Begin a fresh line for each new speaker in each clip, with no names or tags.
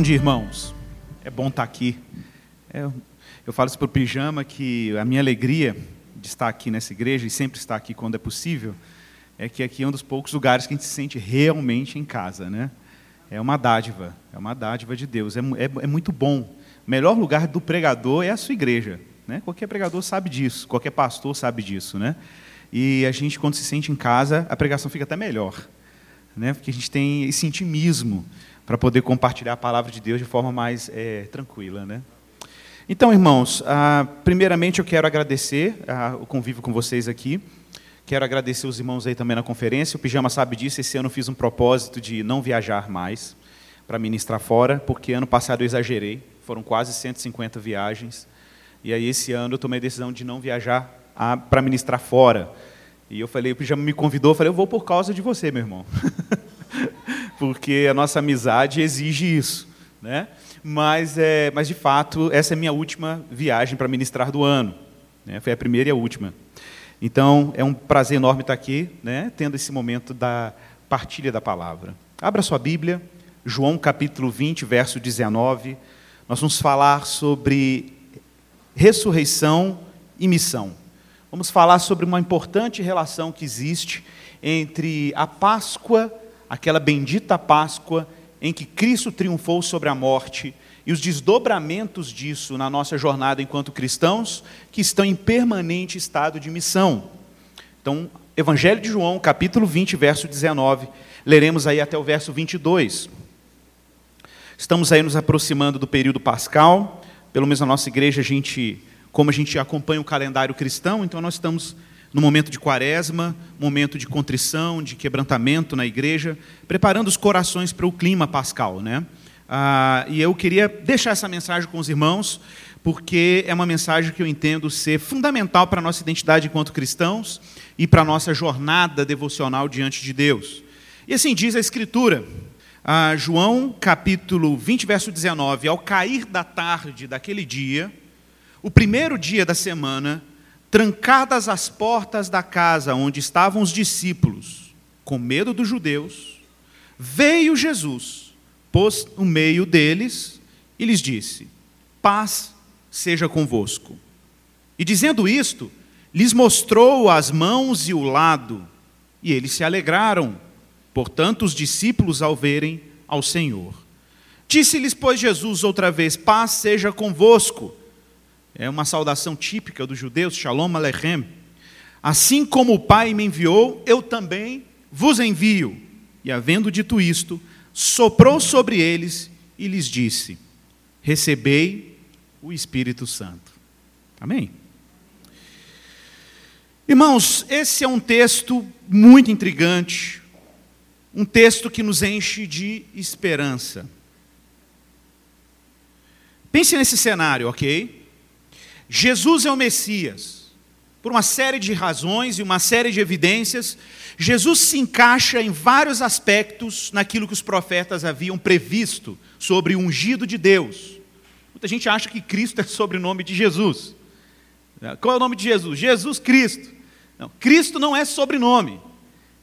Bom dia, irmãos. É bom estar aqui. É, eu falo isso para o Pijama que a minha alegria de estar aqui nessa igreja e sempre estar aqui quando é possível é que aqui é um dos poucos lugares que a gente se sente realmente em casa, né? É uma dádiva, é uma dádiva de Deus. É, é, é muito bom. O melhor lugar do pregador é a sua igreja. Né? Qualquer pregador sabe disso, qualquer pastor sabe disso. Né? E a gente, quando se sente em casa, a pregação fica até melhor. Né? Porque a gente tem esse intimismo para poder compartilhar a palavra de Deus de forma mais é, tranquila. Né? Então, irmãos, ah, primeiramente eu quero agradecer ah, o convívio com vocês aqui. Quero agradecer os irmãos aí também na conferência. O Pijama sabe disso. Esse ano eu fiz um propósito de não viajar mais para ministrar fora, porque ano passado eu exagerei. Foram quase 150 viagens. E aí esse ano eu tomei a decisão de não viajar para ministrar fora. E eu falei, o Pijama me convidou, eu falei, eu vou por causa de você, meu irmão. porque a nossa amizade exige isso, né? Mas, é, mas de fato, essa é a minha última viagem para ministrar do ano. Né? Foi a primeira e a última. Então, é um prazer enorme estar aqui, né? tendo esse momento da partilha da palavra. Abra sua Bíblia, João capítulo 20, verso 19. Nós vamos falar sobre ressurreição e missão. Vamos falar sobre uma importante relação que existe entre a Páscoa, aquela bendita Páscoa em que Cristo triunfou sobre a morte, e os desdobramentos disso na nossa jornada enquanto cristãos, que estão em permanente estado de missão. Então, Evangelho de João, capítulo 20, verso 19, leremos aí até o verso 22. Estamos aí nos aproximando do período pascal, pelo menos na nossa igreja, a gente, como a gente acompanha o calendário cristão, então nós estamos no momento de quaresma, momento de contrição, de quebrantamento na igreja, preparando os corações para o clima pascal. Né? Ah, e eu queria deixar essa mensagem com os irmãos, porque é uma mensagem que eu entendo ser fundamental para a nossa identidade enquanto cristãos e para a nossa jornada devocional diante de Deus. E assim diz a Escritura, João capítulo 20, verso 19: Ao cair da tarde daquele dia, o primeiro dia da semana, trancadas as portas da casa onde estavam os discípulos, com medo dos judeus, veio Jesus, pôs no meio deles e lhes disse: Paz seja convosco. E dizendo isto, lhes mostrou as mãos e o lado, e eles se alegraram. Portanto, os discípulos, ao verem ao Senhor, disse-lhes, pois, Jesus outra vez: Paz seja convosco é uma saudação típica dos judeus, Shalom Alechem. Assim como o Pai me enviou, eu também vos envio. E havendo dito isto, soprou sobre eles e lhes disse: Recebei o Espírito Santo. Amém? Irmãos, esse é um texto muito intrigante, um texto que nos enche de esperança. Pense nesse cenário, ok? Jesus é o Messias. Por uma série de razões e uma série de evidências, Jesus se encaixa em vários aspectos naquilo que os profetas haviam previsto sobre o ungido de Deus. Muita gente acha que Cristo é sobrenome de Jesus. Qual é o nome de Jesus? Jesus Cristo. Não, Cristo não é sobrenome.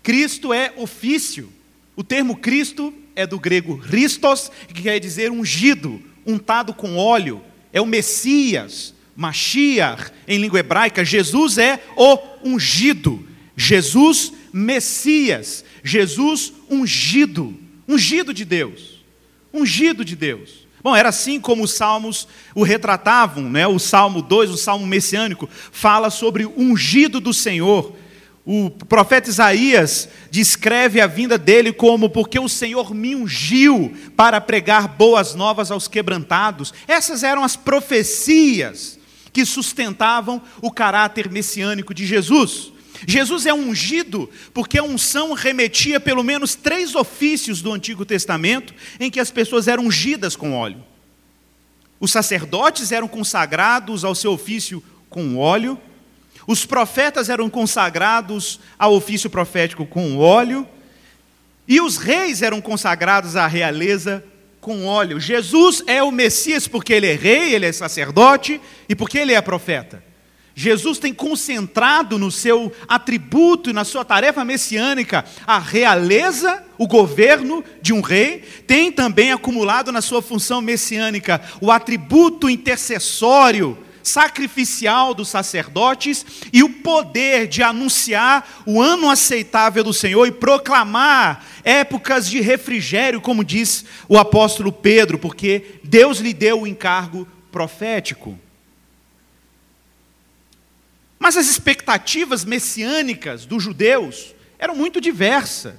Cristo é ofício. O termo Cristo é do grego Christos, que quer dizer ungido, untado com óleo. É o Messias, Mashiach, em língua hebraica, Jesus é o ungido, Jesus Messias, Jesus ungido, ungido de Deus, ungido de Deus. Bom, era assim como os salmos o retratavam, né? o Salmo 2, o Salmo messiânico, fala sobre o ungido do Senhor. O profeta Isaías descreve a vinda dele como porque o Senhor me ungiu para pregar boas novas aos quebrantados. Essas eram as profecias que sustentavam o caráter messiânico de Jesus. Jesus é ungido porque a unção remetia pelo menos três ofícios do Antigo Testamento em que as pessoas eram ungidas com óleo. Os sacerdotes eram consagrados ao seu ofício com óleo, os profetas eram consagrados ao ofício profético com óleo, e os reis eram consagrados à realeza com óleo. Jesus é o Messias porque ele é rei, ele é sacerdote e porque ele é profeta. Jesus tem concentrado no seu atributo na sua tarefa messiânica a realeza, o governo de um rei, tem também acumulado na sua função messiânica o atributo intercessório, sacrificial dos sacerdotes e o poder de anunciar o ano aceitável do Senhor e proclamar épocas de refrigério, como diz o apóstolo Pedro, porque Deus lhe deu o encargo profético. Mas as expectativas messiânicas dos judeus eram muito diversas.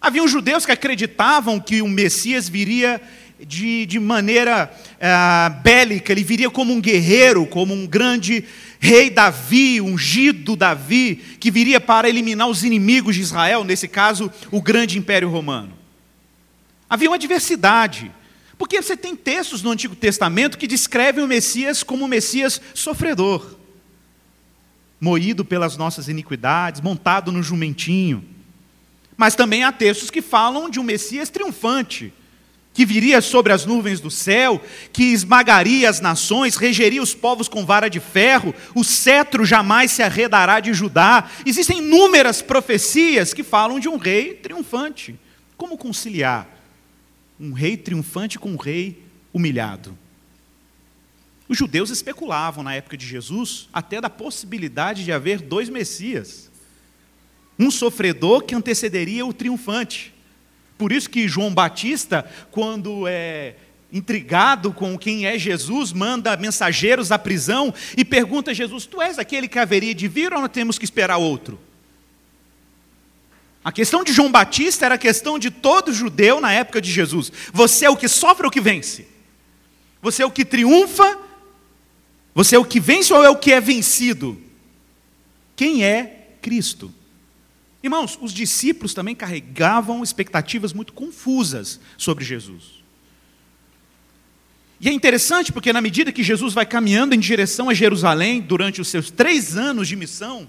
Havia judeus que acreditavam que o Messias viria de, de maneira uh, bélica, ele viria como um guerreiro, como um grande rei Davi, ungido Davi, que viria para eliminar os inimigos de Israel, nesse caso, o grande império romano. Havia uma diversidade, porque você tem textos no Antigo Testamento que descrevem o Messias como um Messias sofredor moído pelas nossas iniquidades, montado no jumentinho. Mas também há textos que falam de um Messias triunfante, que viria sobre as nuvens do céu, que esmagaria as nações, regeria os povos com vara de ferro, o cetro jamais se arredará de Judá. Existem inúmeras profecias que falam de um rei triunfante. Como conciliar um rei triunfante com um rei humilhado? Os judeus especulavam na época de Jesus até da possibilidade de haver dois Messias. Um sofredor que antecederia o triunfante. Por isso que João Batista, quando é intrigado com quem é Jesus, manda mensageiros à prisão e pergunta a Jesus: Tu és aquele que haveria de vir ou nós temos que esperar outro? A questão de João Batista era a questão de todo judeu na época de Jesus. Você é o que sofre ou que vence? Você é o que triunfa você é o que vence ou é o que é vencido? Quem é Cristo? Irmãos, os discípulos também carregavam expectativas muito confusas sobre Jesus. E é interessante porque, na medida que Jesus vai caminhando em direção a Jerusalém durante os seus três anos de missão,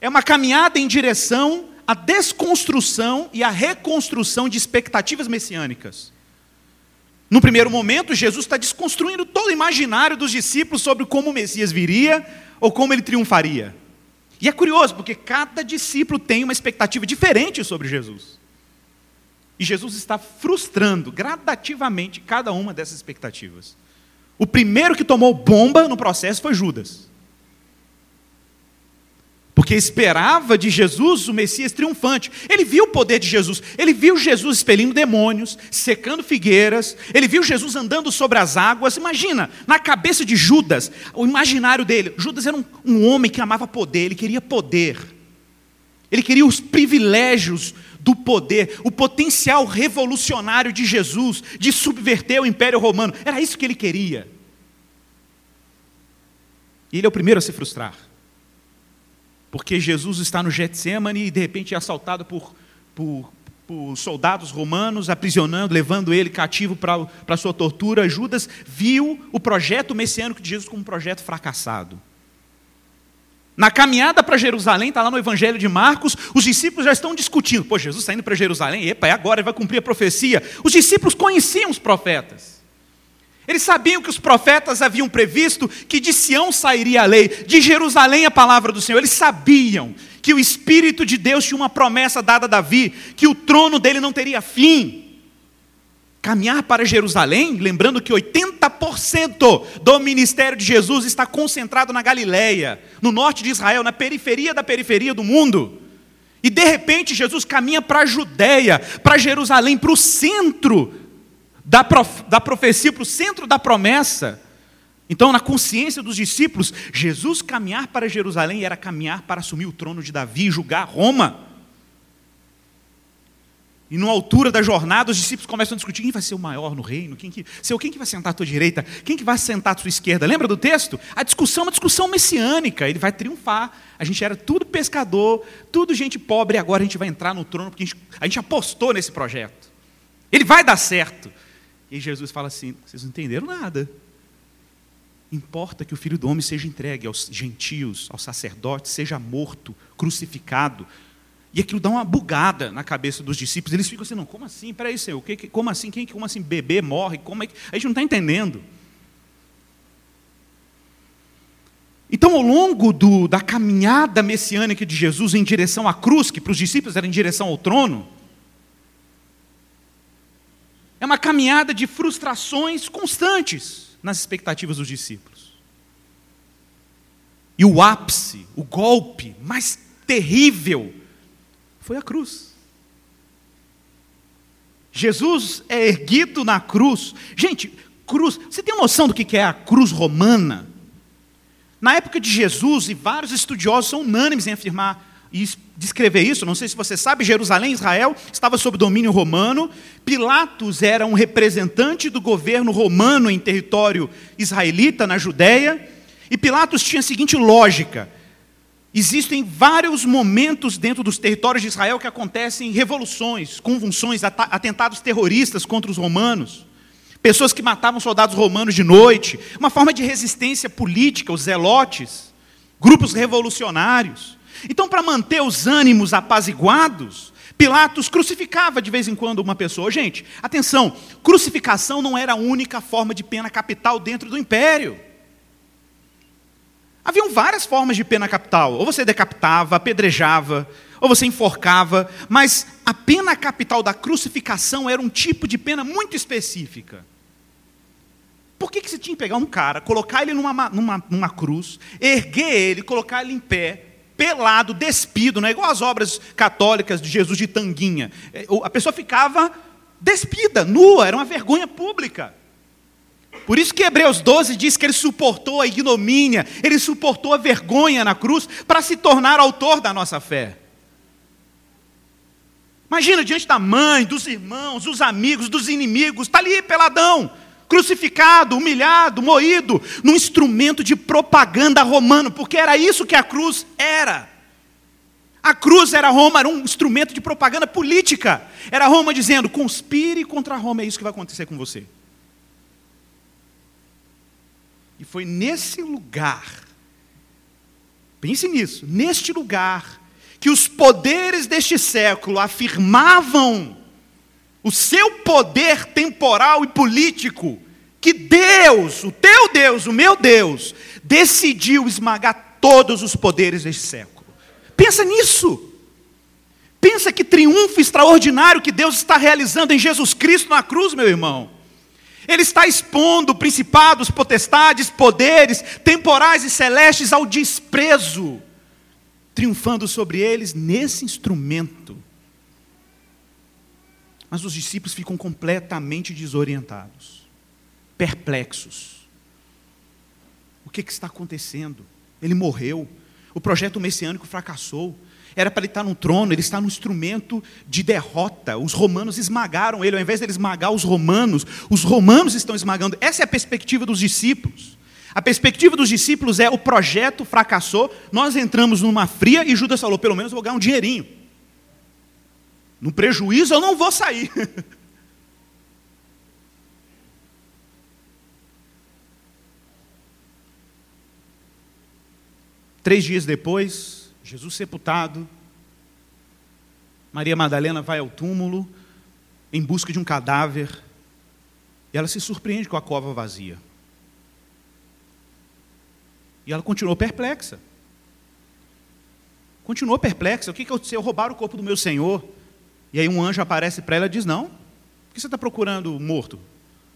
é uma caminhada em direção à desconstrução e à reconstrução de expectativas messiânicas. No primeiro momento, Jesus está desconstruindo todo o imaginário dos discípulos sobre como o Messias viria ou como ele triunfaria. E é curioso, porque cada discípulo tem uma expectativa diferente sobre Jesus. E Jesus está frustrando gradativamente cada uma dessas expectativas. O primeiro que tomou bomba no processo foi Judas porque esperava de Jesus o Messias triunfante. Ele viu o poder de Jesus, ele viu Jesus expelindo demônios, secando figueiras, ele viu Jesus andando sobre as águas. Imagina, na cabeça de Judas, o imaginário dele: Judas era um, um homem que amava poder, ele queria poder, ele queria os privilégios do poder, o potencial revolucionário de Jesus, de subverter o império romano, era isso que ele queria. E ele é o primeiro a se frustrar porque Jesus está no Getsemane e de repente é assaltado por, por, por soldados romanos, aprisionando, levando ele cativo para a sua tortura. Judas viu o projeto messiânico de Jesus como um projeto fracassado. Na caminhada para Jerusalém, está lá no Evangelho de Marcos, os discípulos já estão discutindo. Pô, Jesus está indo para Jerusalém, epa, é agora, ele vai cumprir a profecia. Os discípulos conheciam os profetas. Eles sabiam que os profetas haviam previsto que de Sião sairia a lei, de Jerusalém a palavra do Senhor. Eles sabiam que o Espírito de Deus tinha uma promessa dada a Davi, que o trono dele não teria fim. Caminhar para Jerusalém, lembrando que 80% do ministério de Jesus está concentrado na Galileia, no norte de Israel, na periferia da periferia do mundo. E de repente Jesus caminha para a Judéia, para Jerusalém, para o centro da, prof, da profecia para o centro da promessa. Então, na consciência dos discípulos, Jesus caminhar para Jerusalém era caminhar para assumir o trono de Davi e julgar Roma. E na altura da jornada, os discípulos começam a discutir quem vai ser o maior no reino, quem que, seu, quem que vai sentar à tua direita, quem que vai sentar à tua esquerda. Lembra do texto? A discussão é uma discussão messiânica, ele vai triunfar. A gente era tudo pescador, tudo gente pobre, agora a gente vai entrar no trono, porque a gente, a gente apostou nesse projeto. Ele vai dar certo. E Jesus fala assim: vocês não entenderam nada. Importa que o filho do homem seja entregue aos gentios, aos sacerdotes, seja morto, crucificado. E aquilo dá uma bugada na cabeça dos discípulos. Eles ficam assim: não, como assim? Peraí, Senhor, que, como assim? Quem, como assim bebê morre? Como é que... A gente não está entendendo. Então, ao longo do, da caminhada messiânica de Jesus em direção à cruz, que para os discípulos era em direção ao trono, é uma caminhada de frustrações constantes nas expectativas dos discípulos. E o ápice, o golpe mais terrível, foi a cruz. Jesus é erguido na cruz. Gente, cruz, você tem noção do que é a cruz romana? Na época de Jesus, e vários estudiosos são unânimes em afirmar e descrever isso, não sei se você sabe, Jerusalém, Israel, estava sob domínio romano, Pilatos era um representante do governo romano em território israelita, na Judéia, e Pilatos tinha a seguinte lógica: existem vários momentos dentro dos territórios de Israel que acontecem revoluções, convulsões, atentados terroristas contra os romanos pessoas que matavam soldados romanos de noite, uma forma de resistência política, os zelotes, grupos revolucionários. Então, para manter os ânimos apaziguados, Pilatos crucificava de vez em quando uma pessoa. Gente, atenção, crucificação não era a única forma de pena capital dentro do império. Haviam várias formas de pena capital. Ou você decapitava, apedrejava, ou você enforcava, mas a pena capital da crucificação era um tipo de pena muito específica. Por que, que você tinha que pegar um cara, colocar ele numa, numa, numa cruz, erguer ele, colocar ele em pé, pelado, despido, não é igual as obras católicas de Jesus de tanguinha. É, a pessoa ficava despida, nua, era uma vergonha pública. Por isso que Hebreus 12 diz que ele suportou a ignomínia, ele suportou a vergonha na cruz para se tornar autor da nossa fé. Imagina diante da mãe, dos irmãos, dos amigos, dos inimigos, está ali peladão, crucificado, humilhado, moído, num instrumento de propaganda romano, porque era isso que a cruz era. A cruz era Roma, era um instrumento de propaganda política. Era Roma dizendo: conspire contra Roma, é isso que vai acontecer com você. E foi nesse lugar, pense nisso, neste lugar, que os poderes deste século afirmavam o seu poder temporal e político, que Deus, o teu Deus, o meu Deus, decidiu esmagar todos os poderes deste século. Pensa nisso. Pensa que triunfo extraordinário que Deus está realizando em Jesus Cristo na cruz, meu irmão. Ele está expondo principados, potestades, poderes temporais e celestes ao desprezo, triunfando sobre eles nesse instrumento mas os discípulos ficam completamente desorientados, perplexos. O que, que está acontecendo? Ele morreu, o projeto messiânico fracassou. Era para ele estar no trono, ele está no instrumento de derrota. Os romanos esmagaram ele, ao invés de ele esmagar os romanos, os romanos estão esmagando. Essa é a perspectiva dos discípulos. A perspectiva dos discípulos é: o projeto fracassou, nós entramos numa fria e Judas falou: pelo menos vou ganhar um dinheirinho. No prejuízo eu não vou sair. Três dias depois, Jesus sepultado, Maria Madalena vai ao túmulo em busca de um cadáver e ela se surpreende com a cova vazia. E ela continuou perplexa. Continuou perplexa. O que aconteceu? Roubaram o corpo do meu Senhor. E aí um anjo aparece para ela e diz: Não, por que você está procurando morto?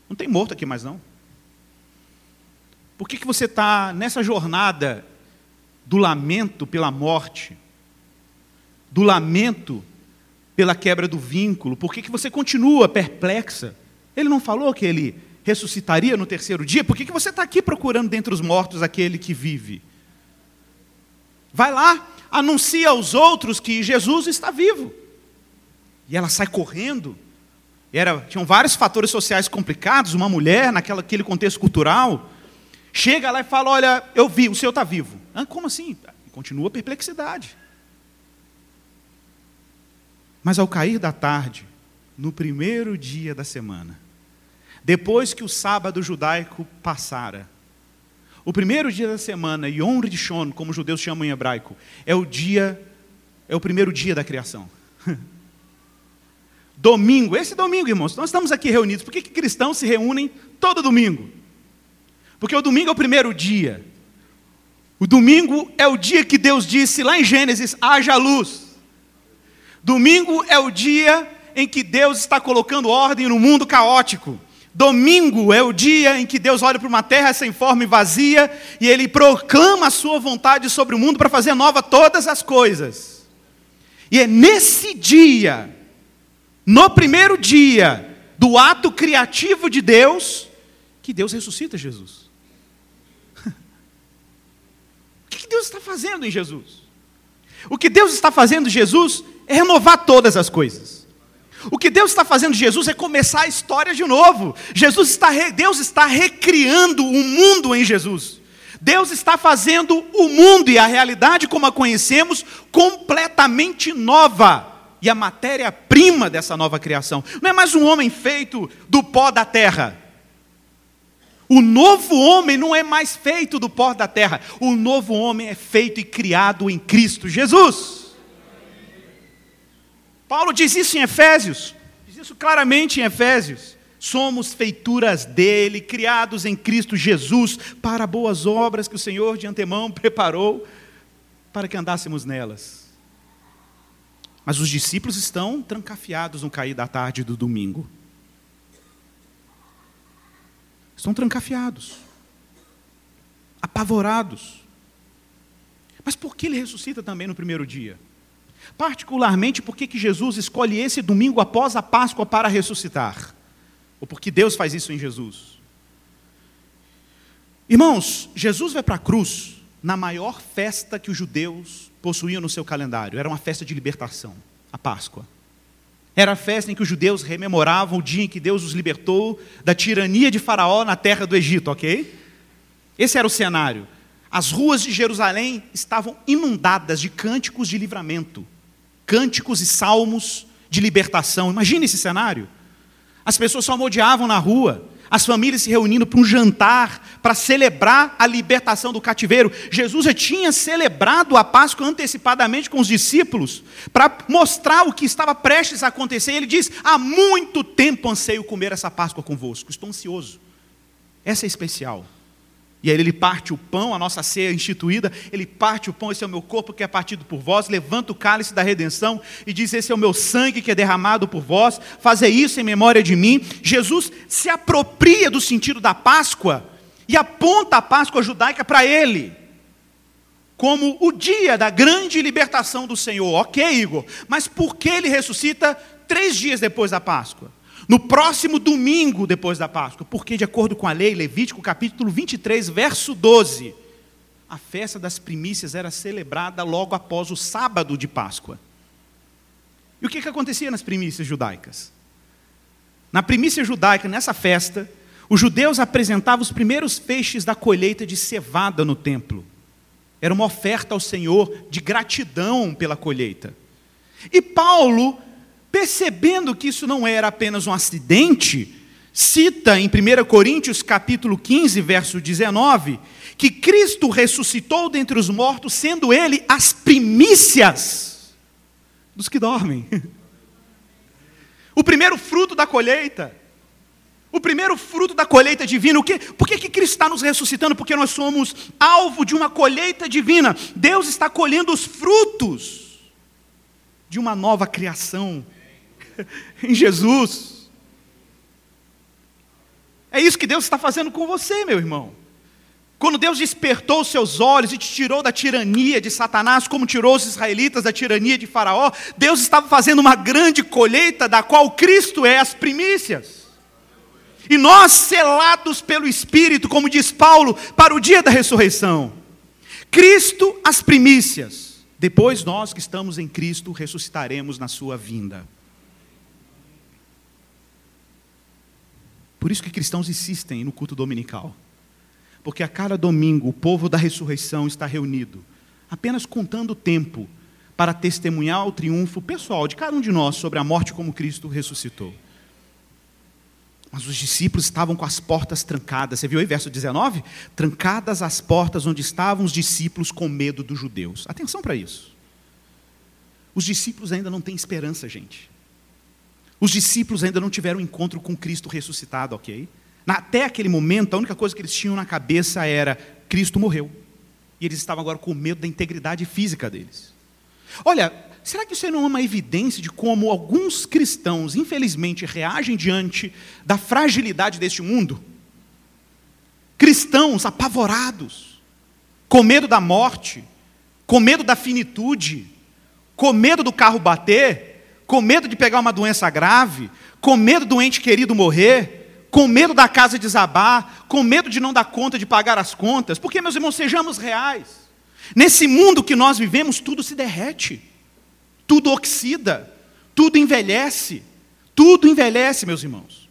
Não tem morto aqui mais não. Por que, que você está nessa jornada do lamento pela morte, do lamento pela quebra do vínculo? Por que, que você continua perplexa? Ele não falou que ele ressuscitaria no terceiro dia? Por que, que você está aqui procurando dentre os mortos aquele que vive? Vai lá, anuncia aos outros que Jesus está vivo. E ela sai correndo. Era, tinham vários fatores sociais complicados. Uma mulher, naquele contexto cultural, chega lá e fala: Olha, eu vi, o senhor está vivo. Ah, como assim? continua a perplexidade. Mas ao cair da tarde, no primeiro dia da semana, depois que o sábado judaico passara, o primeiro dia da semana, Yom Rishon, como os judeus chamam em hebraico, é o dia, é o primeiro dia da criação. Domingo, esse domingo, irmãos, nós estamos aqui reunidos. Por que, que cristãos se reúnem todo domingo? Porque o domingo é o primeiro dia. O domingo é o dia que Deus disse lá em Gênesis: haja luz. Domingo é o dia em que Deus está colocando ordem no mundo caótico. Domingo é o dia em que Deus olha para uma terra sem forma e vazia e ele proclama a sua vontade sobre o mundo para fazer nova todas as coisas. E é nesse dia, no primeiro dia do ato criativo de Deus, que Deus ressuscita Jesus. Deus está fazendo em Jesus? O que Deus está fazendo em Jesus é renovar todas as coisas. O que Deus está fazendo em Jesus é começar a história de novo. Jesus está, Deus está recriando o mundo em Jesus. Deus está fazendo o mundo e a realidade como a conhecemos completamente nova. E a matéria-prima dessa nova criação não é mais um homem feito do pó da terra. O novo homem não é mais feito do pó da terra. O novo homem é feito e criado em Cristo Jesus. Paulo diz isso em Efésios. Diz isso claramente em Efésios. Somos feituras dele, criados em Cristo Jesus, para boas obras que o Senhor de antemão preparou para que andássemos nelas. Mas os discípulos estão trancafiados no cair da tarde do domingo. Estão trancafiados, apavorados. Mas por que ele ressuscita também no primeiro dia? Particularmente porque que Jesus escolhe esse domingo após a Páscoa para ressuscitar? Ou porque Deus faz isso em Jesus? Irmãos, Jesus vai para a cruz na maior festa que os judeus possuíam no seu calendário. Era uma festa de libertação, a Páscoa. Era a festa em que os judeus rememoravam o dia em que Deus os libertou da tirania de Faraó na terra do Egito, ok? Esse era o cenário. As ruas de Jerusalém estavam inundadas de cânticos de livramento, cânticos e salmos de libertação. Imagine esse cenário. As pessoas só na rua, as famílias se reunindo para um jantar, para celebrar a libertação do cativeiro. Jesus já tinha celebrado a Páscoa antecipadamente com os discípulos, para mostrar o que estava prestes a acontecer. Ele diz: Há muito tempo anseio comer essa Páscoa convosco, estou ansioso. Essa é especial. E aí ele parte o pão, a nossa ceia instituída, ele parte o pão, esse é o meu corpo que é partido por vós, levanta o cálice da redenção e diz: Esse é o meu sangue que é derramado por vós, fazer isso em memória de mim. Jesus se apropria do sentido da Páscoa e aponta a Páscoa judaica para ele, como o dia da grande libertação do Senhor. Ok, Igor, mas por que ele ressuscita três dias depois da Páscoa? No próximo domingo depois da Páscoa, porque, de acordo com a lei, Levítico capítulo 23, verso 12, a festa das primícias era celebrada logo após o sábado de Páscoa. E o que, que acontecia nas primícias judaicas? Na primícia judaica, nessa festa, os judeus apresentavam os primeiros feixes da colheita de cevada no templo. Era uma oferta ao Senhor de gratidão pela colheita. E Paulo Percebendo que isso não era apenas um acidente, cita em 1 Coríntios capítulo 15, verso 19, que Cristo ressuscitou dentre os mortos, sendo ele as primícias dos que dormem. O primeiro fruto da colheita. O primeiro fruto da colheita divina. O que, por que, que Cristo está nos ressuscitando? Porque nós somos alvo de uma colheita divina. Deus está colhendo os frutos de uma nova criação em Jesus. É isso que Deus está fazendo com você, meu irmão. Quando Deus despertou os seus olhos e te tirou da tirania de Satanás, como tirou os israelitas da tirania de Faraó, Deus estava fazendo uma grande colheita da qual Cristo é as primícias. E nós, selados pelo Espírito, como diz Paulo, para o dia da ressurreição. Cristo, as primícias. Depois nós que estamos em Cristo ressuscitaremos na sua vinda. Por isso que cristãos insistem no culto dominical. Porque a cada domingo o povo da ressurreição está reunido, apenas contando o tempo para testemunhar o triunfo pessoal de cada um de nós sobre a morte como Cristo ressuscitou. Mas os discípulos estavam com as portas trancadas. Você viu aí verso 19? Trancadas as portas onde estavam os discípulos com medo dos judeus. Atenção para isso. Os discípulos ainda não têm esperança, gente. Os discípulos ainda não tiveram encontro com Cristo ressuscitado, ok? Até aquele momento, a única coisa que eles tinham na cabeça era: Cristo morreu. E eles estavam agora com medo da integridade física deles. Olha, será que isso não é uma evidência de como alguns cristãos, infelizmente, reagem diante da fragilidade deste mundo? Cristãos apavorados, com medo da morte, com medo da finitude, com medo do carro bater, com medo de pegar uma doença grave, com medo do ente querido morrer, com medo da casa desabar, com medo de não dar conta de pagar as contas. Porque, meus irmãos, sejamos reais. Nesse mundo que nós vivemos, tudo se derrete, tudo oxida, tudo envelhece, tudo envelhece, meus irmãos.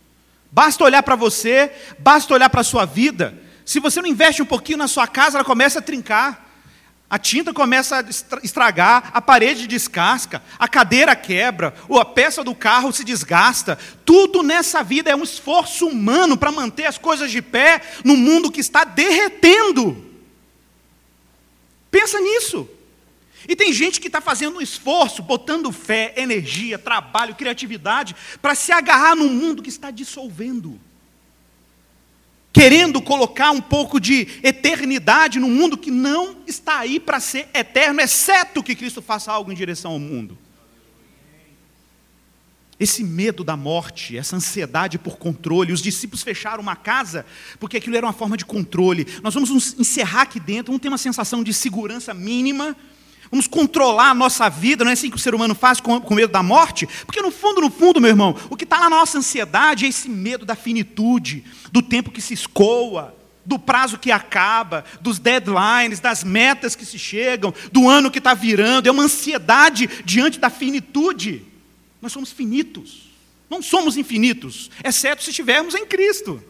Basta olhar para você, basta olhar para a sua vida. Se você não investe um pouquinho na sua casa, ela começa a trincar. A tinta começa a estragar, a parede descasca, a cadeira quebra, ou a peça do carro se desgasta. Tudo nessa vida é um esforço humano para manter as coisas de pé no mundo que está derretendo. Pensa nisso. E tem gente que está fazendo um esforço, botando fé, energia, trabalho, criatividade, para se agarrar num mundo que está dissolvendo querendo colocar um pouco de eternidade no mundo que não está aí para ser eterno, exceto que Cristo faça algo em direção ao mundo. Esse medo da morte, essa ansiedade por controle, os discípulos fecharam uma casa porque aquilo era uma forma de controle. Nós vamos nos encerrar aqui dentro, vamos ter uma sensação de segurança mínima, Vamos controlar a nossa vida, não é assim que o ser humano faz com, com medo da morte? Porque no fundo, no fundo, meu irmão, o que está na nossa ansiedade é esse medo da finitude, do tempo que se escoa, do prazo que acaba, dos deadlines, das metas que se chegam, do ano que está virando. É uma ansiedade diante da finitude. Nós somos finitos. Não somos infinitos, exceto se estivermos em Cristo.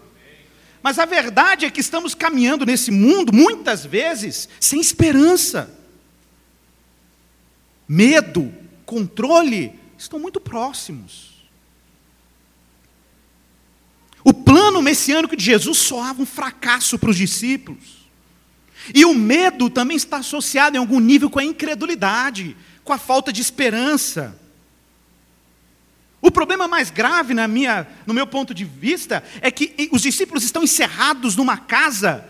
Mas a verdade é que estamos caminhando nesse mundo, muitas vezes, sem esperança medo, controle, estão muito próximos. O plano messiânico de Jesus soava um fracasso para os discípulos. E o medo também está associado em algum nível com a incredulidade, com a falta de esperança. O problema mais grave na minha, no meu ponto de vista é que os discípulos estão encerrados numa casa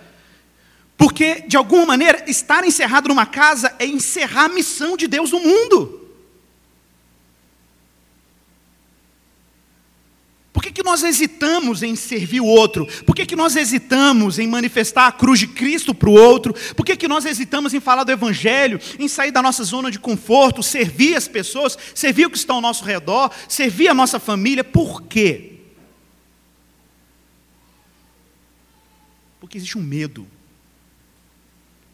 porque, de alguma maneira, estar encerrado numa casa é encerrar a missão de Deus no mundo. Por que, que nós hesitamos em servir o outro? Por que, que nós hesitamos em manifestar a cruz de Cristo para o outro? Por que, que nós hesitamos em falar do Evangelho, em sair da nossa zona de conforto, servir as pessoas, servir o que está ao nosso redor, servir a nossa família? Por quê? Porque existe um medo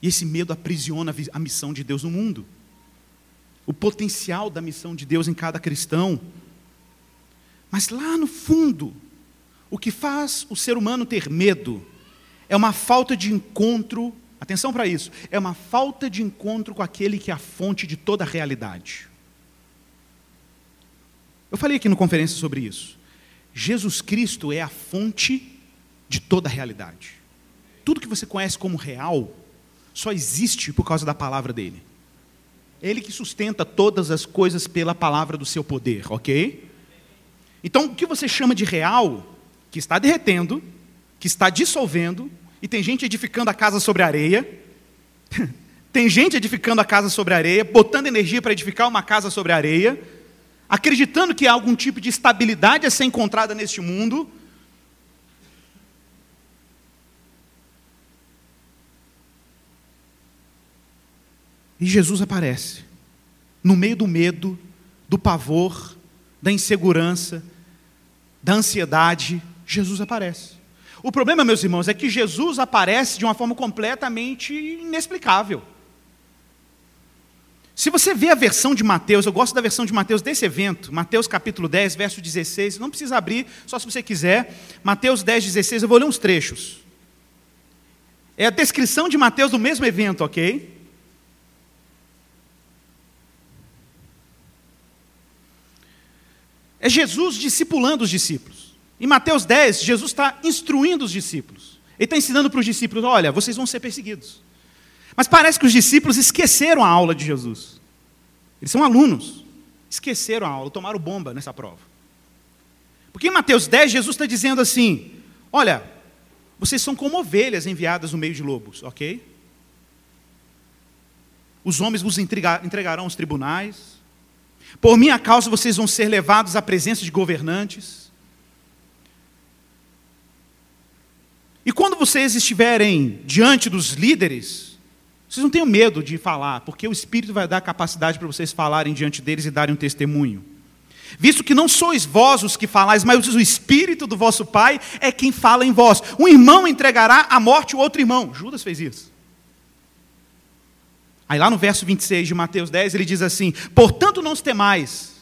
e esse medo aprisiona a missão de Deus no mundo. O potencial da missão de Deus em cada cristão. Mas lá no fundo, o que faz o ser humano ter medo é uma falta de encontro, atenção para isso, é uma falta de encontro com aquele que é a fonte de toda a realidade. Eu falei aqui no conferência sobre isso. Jesus Cristo é a fonte de toda a realidade. Tudo que você conhece como real só existe por causa da palavra dele. Ele que sustenta todas as coisas pela palavra do seu poder, ok? Então, o que você chama de real, que está derretendo, que está dissolvendo, e tem gente edificando a casa sobre areia, tem gente edificando a casa sobre areia, botando energia para edificar uma casa sobre areia, acreditando que há algum tipo de estabilidade a ser encontrada neste mundo, E Jesus aparece, no meio do medo, do pavor, da insegurança, da ansiedade, Jesus aparece. O problema, meus irmãos, é que Jesus aparece de uma forma completamente inexplicável. Se você vê a versão de Mateus, eu gosto da versão de Mateus desse evento, Mateus capítulo 10, verso 16, não precisa abrir, só se você quiser. Mateus 10, 16, eu vou ler uns trechos. É a descrição de Mateus do mesmo evento, ok? É Jesus discipulando os discípulos. Em Mateus 10, Jesus está instruindo os discípulos. Ele está ensinando para os discípulos: olha, vocês vão ser perseguidos. Mas parece que os discípulos esqueceram a aula de Jesus. Eles são alunos. Esqueceram a aula, tomaram bomba nessa prova. Porque em Mateus 10, Jesus está dizendo assim: olha, vocês são como ovelhas enviadas no meio de lobos, ok? os homens vos entregarão aos tribunais. Por minha causa vocês vão ser levados à presença de governantes. E quando vocês estiverem diante dos líderes, vocês não tenham medo de falar, porque o Espírito vai dar capacidade para vocês falarem diante deles e darem um testemunho. Visto que não sois vós os que falais, mas o Espírito do vosso Pai é quem fala em vós. Um irmão entregará à morte o outro irmão. Judas fez isso. Aí lá no verso 26 de Mateus 10, ele diz assim: Portanto não os temais.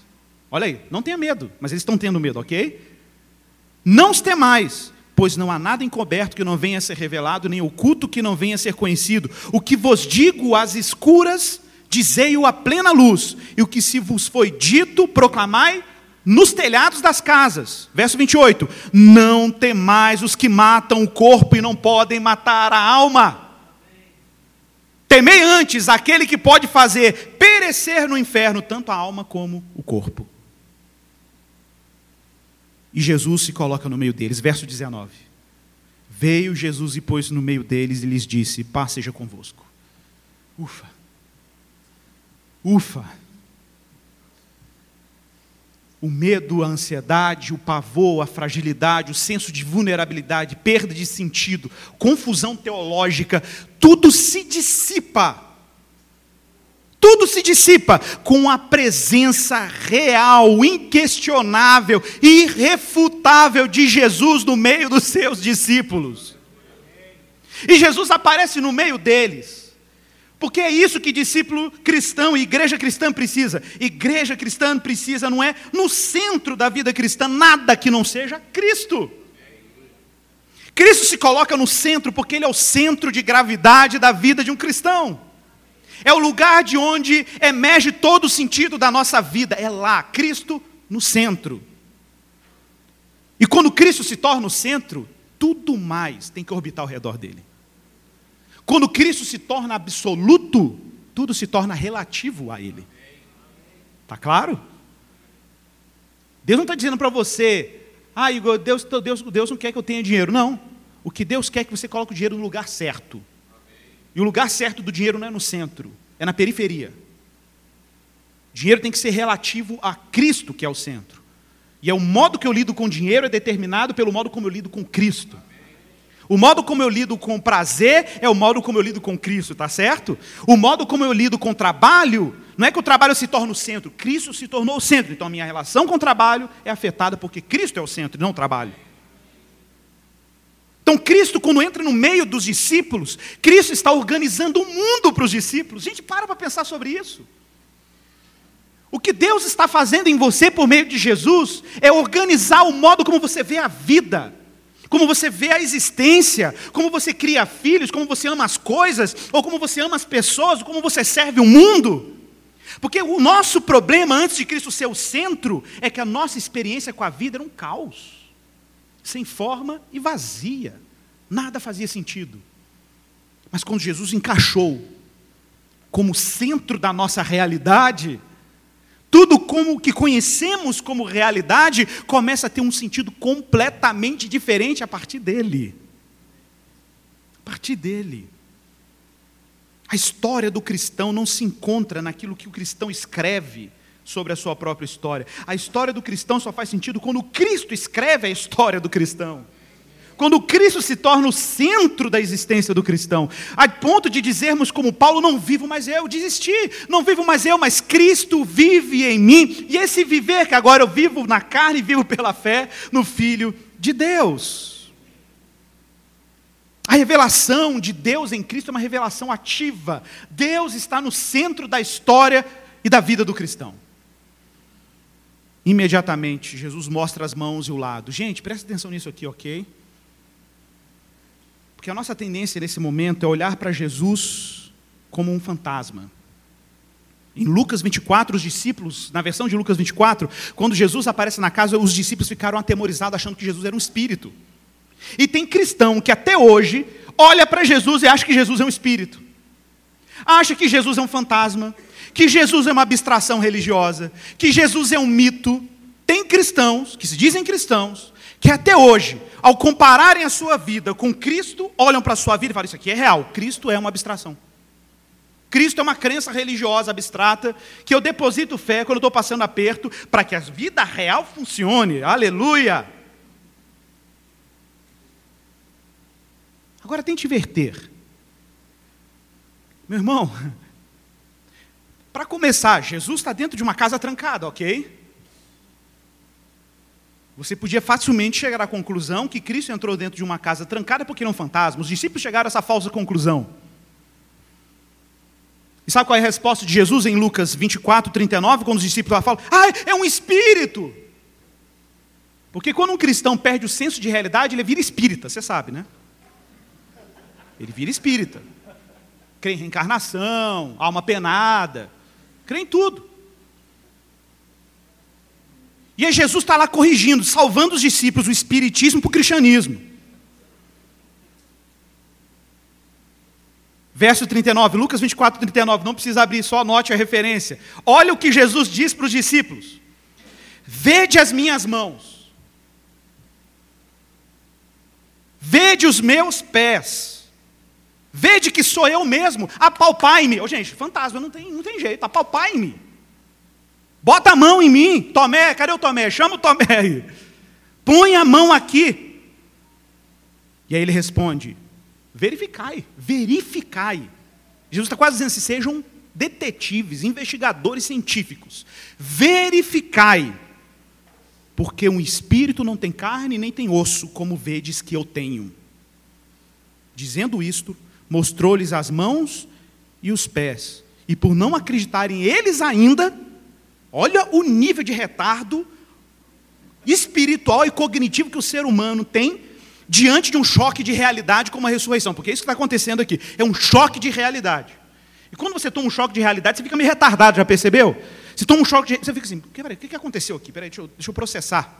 Olha aí, não tenha medo, mas eles estão tendo medo, ok? Não os temais, pois não há nada encoberto que não venha a ser revelado, nem oculto que não venha a ser conhecido. O que vos digo às escuras, dizei-o à plena luz, e o que se vos foi dito, proclamai nos telhados das casas. Verso 28. Não temais os que matam o corpo e não podem matar a alma. Temei antes aquele que pode fazer perecer no inferno tanto a alma como o corpo. E Jesus se coloca no meio deles. Verso 19. Veio Jesus e pôs no meio deles e lhes disse: Paz seja convosco. Ufa. Ufa. O medo, a ansiedade, o pavor, a fragilidade, o senso de vulnerabilidade, perda de sentido, confusão teológica, tudo se dissipa tudo se dissipa com a presença real, inquestionável, irrefutável de Jesus no meio dos seus discípulos. E Jesus aparece no meio deles. Porque é isso que discípulo cristão e igreja cristã precisa. Igreja cristã precisa, não é no centro da vida cristã nada que não seja Cristo. Cristo se coloca no centro porque ele é o centro de gravidade da vida de um cristão. É o lugar de onde emerge todo o sentido da nossa vida. É lá, Cristo no centro. E quando Cristo se torna o centro, tudo mais tem que orbitar ao redor dele. Quando Cristo se torna absoluto, tudo se torna relativo a ele. Está claro? Deus não está dizendo para você, ah, Igor, Deus, Deus, Deus não quer que eu tenha dinheiro. Não. O que Deus quer é que você coloque o dinheiro no lugar certo. E o lugar certo do dinheiro não é no centro, é na periferia. Dinheiro tem que ser relativo a Cristo, que é o centro. E é o modo que eu lido com dinheiro é determinado pelo modo como eu lido com Cristo. O modo como eu lido com prazer é o modo como eu lido com Cristo, tá certo? O modo como eu lido com trabalho, não é que o trabalho se torna o centro, Cristo se tornou o centro. Então a minha relação com o trabalho é afetada porque Cristo é o centro, não o trabalho. Então, Cristo, quando entra no meio dos discípulos, Cristo está organizando o mundo para os discípulos. Gente, para para pensar sobre isso. O que Deus está fazendo em você por meio de Jesus é organizar o modo como você vê a vida, como você vê a existência, como você cria filhos, como você ama as coisas, ou como você ama as pessoas, ou como você serve o mundo. Porque o nosso problema, antes de Cristo ser o centro, é que a nossa experiência com a vida era um caos sem forma e vazia. Nada fazia sentido. Mas quando Jesus encaixou como centro da nossa realidade, tudo como que conhecemos como realidade começa a ter um sentido completamente diferente a partir dele. A partir dele. A história do cristão não se encontra naquilo que o cristão escreve sobre a sua própria história. A história do cristão só faz sentido quando Cristo escreve a história do cristão. Quando Cristo se torna o centro da existência do cristão, a ponto de dizermos como Paulo, não vivo mais eu, desisti, não vivo mais eu, mas Cristo vive em mim, e esse viver que agora eu vivo na carne, vivo pela fé no Filho de Deus. A revelação de Deus em Cristo é uma revelação ativa. Deus está no centro da história e da vida do cristão. Imediatamente, Jesus mostra as mãos e o lado. Gente, presta atenção nisso aqui, ok? Porque a nossa tendência nesse momento é olhar para Jesus como um fantasma. Em Lucas 24, os discípulos, na versão de Lucas 24, quando Jesus aparece na casa, os discípulos ficaram atemorizados, achando que Jesus era um espírito. E tem cristão que até hoje olha para Jesus e acha que Jesus é um espírito. Acha que Jesus é um fantasma, que Jesus é uma abstração religiosa, que Jesus é um mito. Tem cristãos, que se dizem cristãos, que até hoje, ao compararem a sua vida com Cristo, olham para a sua vida e falam: Isso aqui é real, Cristo é uma abstração. Cristo é uma crença religiosa abstrata que eu deposito fé quando eu estou passando aperto para que a vida real funcione. Aleluia! Agora tente inverter. Meu irmão, para começar, Jesus está dentro de uma casa trancada, ok? Você podia facilmente chegar à conclusão que Cristo entrou dentro de uma casa trancada porque não um fantasma. Os discípulos chegaram a essa falsa conclusão. E sabe qual é a resposta de Jesus em Lucas 24, 39, quando os discípulos falam, ah, é um espírito. Porque quando um cristão perde o senso de realidade, ele vira espírita, você sabe, né? Ele vira espírita. Crê em reencarnação, alma penada, crê em tudo. E aí Jesus está lá corrigindo, salvando os discípulos do espiritismo para o cristianismo. Verso 39, Lucas 24, 39, não precisa abrir, só anote a referência. Olha o que Jesus diz para os discípulos: Vede as minhas mãos, vede os meus pés, vede que sou eu mesmo, apalpai-me. Oh, gente, fantasma, não tem, não tem jeito, apalpai-me. Bota a mão em mim, Tomé, cadê o Tomé? Chama o Tomé aí. Põe a mão aqui. E aí ele responde: Verificai, verificai. Jesus está quase dizendo assim: sejam detetives, investigadores científicos. Verificai. Porque um espírito não tem carne nem tem osso, como vedes que eu tenho. Dizendo isto, mostrou-lhes as mãos e os pés. E por não acreditarem eles ainda, olha o nível de retardo espiritual e cognitivo que o ser humano tem diante de um choque de realidade como a ressurreição, porque é isso que está acontecendo aqui, é um choque de realidade. E quando você toma um choque de realidade, você fica meio retardado, já percebeu? Você toma um choque de. Você fica assim, peraí, o que aconteceu aqui? Peraí, deixa eu, deixa eu processar.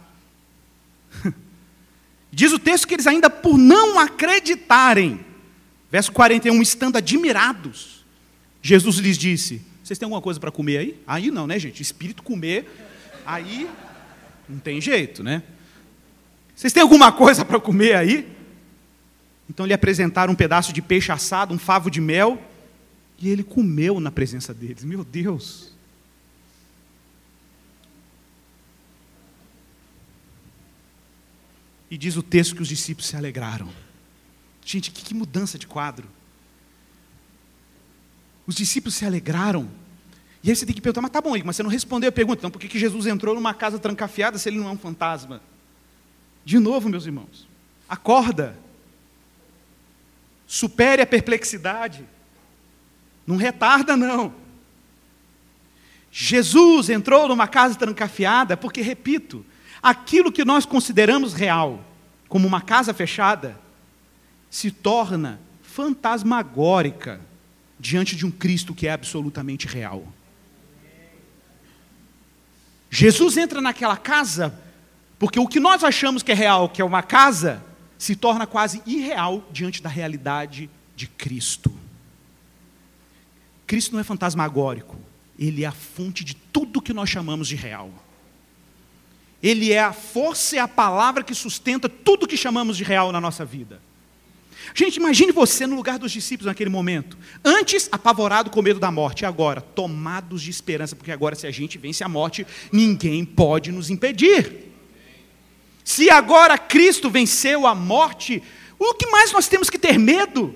Diz o texto que eles ainda por não acreditarem, verso 41, estando admirados, Jesus lhes disse: Vocês têm alguma coisa para comer aí? Aí não, né, gente? Espírito comer, aí não tem jeito, né? Vocês têm alguma coisa para comer aí? Então lhe apresentaram um pedaço de peixe assado, um favo de mel, e ele comeu na presença deles. Meu Deus! E diz o texto que os discípulos se alegraram. Gente, que, que mudança de quadro. Os discípulos se alegraram. E aí você tem que perguntar, mas tá bom, mas você não respondeu a pergunta. Então por que, que Jesus entrou numa casa trancafiada se ele não é um fantasma? De novo, meus irmãos, acorda. Supere a perplexidade. Não retarda, não. Jesus entrou numa casa trancafiada porque, repito, aquilo que nós consideramos real, como uma casa fechada, se torna fantasmagórica diante de um Cristo que é absolutamente real. Jesus entra naquela casa porque o que nós achamos que é real, que é uma casa, se torna quase irreal diante da realidade de Cristo. Cristo não é fantasmagórico, ele é a fonte de tudo que nós chamamos de real. Ele é a força e a palavra que sustenta tudo que chamamos de real na nossa vida. Gente, imagine você no lugar dos discípulos naquele momento. Antes, apavorado com medo da morte, agora, tomados de esperança, porque agora, se a gente vence a morte, ninguém pode nos impedir. Se agora Cristo venceu a morte, o que mais nós temos que ter medo?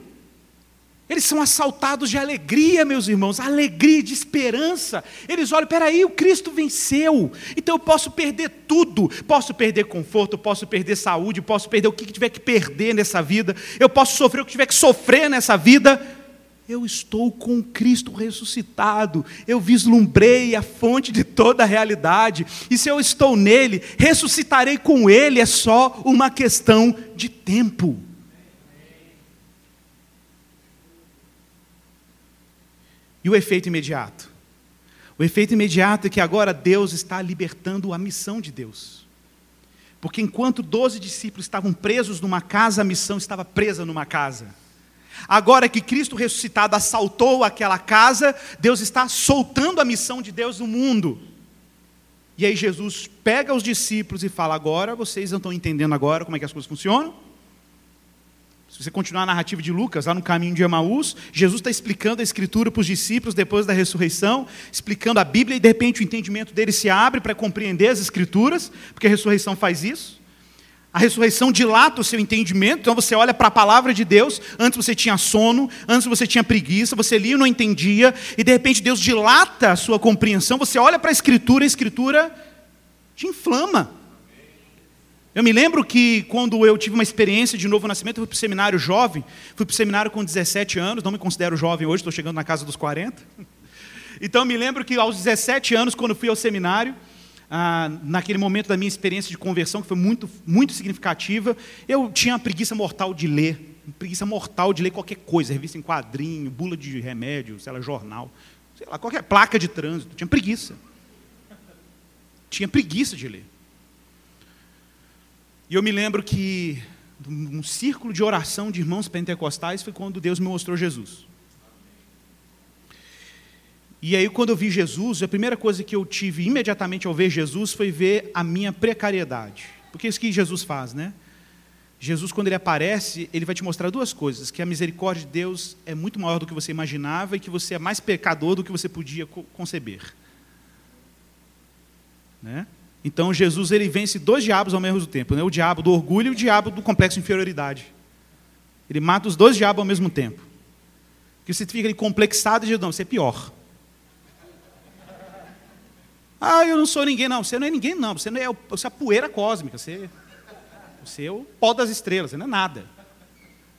Eles são assaltados de alegria, meus irmãos, alegria de esperança. Eles olham, peraí, o Cristo venceu, então eu posso perder tudo. Posso perder conforto, posso perder saúde, posso perder o que tiver que perder nessa vida, eu posso sofrer o que tiver que sofrer nessa vida, eu estou com Cristo ressuscitado, eu vislumbrei a fonte de toda a realidade, e se eu estou nele, ressuscitarei com ele, é só uma questão de tempo. E o efeito imediato? O efeito imediato é que agora Deus está libertando a missão de Deus. Porque enquanto doze discípulos estavam presos numa casa, a missão estava presa numa casa. Agora que Cristo ressuscitado assaltou aquela casa, Deus está soltando a missão de Deus no mundo. E aí Jesus pega os discípulos e fala: agora vocês não estão entendendo agora como é que as coisas funcionam? Se você continuar a narrativa de Lucas, lá no caminho de Emaús, Jesus está explicando a Escritura para os discípulos depois da ressurreição, explicando a Bíblia, e de repente o entendimento deles se abre para compreender as Escrituras, porque a ressurreição faz isso. A ressurreição dilata o seu entendimento, então você olha para a palavra de Deus, antes você tinha sono, antes você tinha preguiça, você lia e não entendia, e de repente Deus dilata a sua compreensão, você olha para a Escritura, a Escritura te inflama. Eu me lembro que quando eu tive uma experiência de novo nascimento, eu fui para o seminário jovem, fui para o seminário com 17 anos, não me considero jovem hoje, estou chegando na casa dos 40. Então me lembro que aos 17 anos, quando fui ao seminário, ah, naquele momento da minha experiência de conversão, que foi muito, muito significativa, eu tinha uma preguiça mortal de ler, preguiça mortal de ler qualquer coisa, revista em quadrinho, bula de remédio, sei lá, jornal, sei lá, qualquer placa de trânsito, tinha preguiça. Tinha preguiça de ler. E eu me lembro que um círculo de oração de irmãos pentecostais foi quando Deus me mostrou Jesus. E aí, quando eu vi Jesus, a primeira coisa que eu tive imediatamente ao ver Jesus foi ver a minha precariedade. Porque é isso que Jesus faz, né? Jesus, quando ele aparece, ele vai te mostrar duas coisas: que a misericórdia de Deus é muito maior do que você imaginava e que você é mais pecador do que você podia conceber. Né? Então Jesus ele vence dois diabos ao mesmo tempo, né? o diabo do orgulho e o diabo do complexo de inferioridade. Ele mata os dois diabos ao mesmo tempo. Que você fica ali complexado e diz, não, você é pior. Ah, eu não sou ninguém, não. Você não é ninguém, não. Você não é, você é a poeira cósmica. Você, você é o pó das estrelas, você não é nada.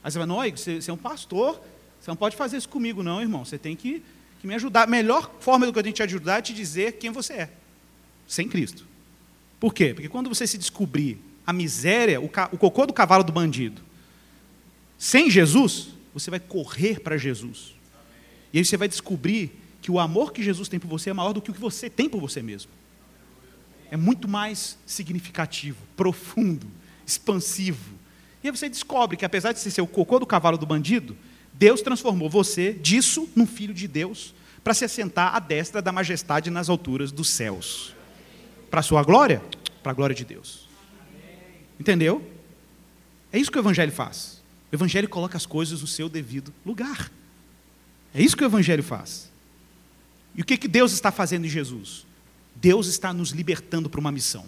Aí você vai, não, você, você é um pastor, você não pode fazer isso comigo, não, irmão. Você tem que, que me ajudar. A melhor forma do que a gente te ajudar é te dizer quem você é. Sem Cristo. Por quê? Porque quando você se descobrir a miséria, o, o cocô do cavalo do bandido, sem Jesus, você vai correr para Jesus. E aí você vai descobrir que o amor que Jesus tem por você é maior do que o que você tem por você mesmo. É muito mais significativo, profundo, expansivo. E aí você descobre que apesar de ser o cocô do cavalo do bandido, Deus transformou você disso num filho de Deus para se assentar à destra da majestade nas alturas dos céus. Para a sua glória? Para a glória de Deus. Entendeu? É isso que o Evangelho faz. O Evangelho coloca as coisas no seu devido lugar. É isso que o Evangelho faz. E o que, que Deus está fazendo em Jesus? Deus está nos libertando para uma missão.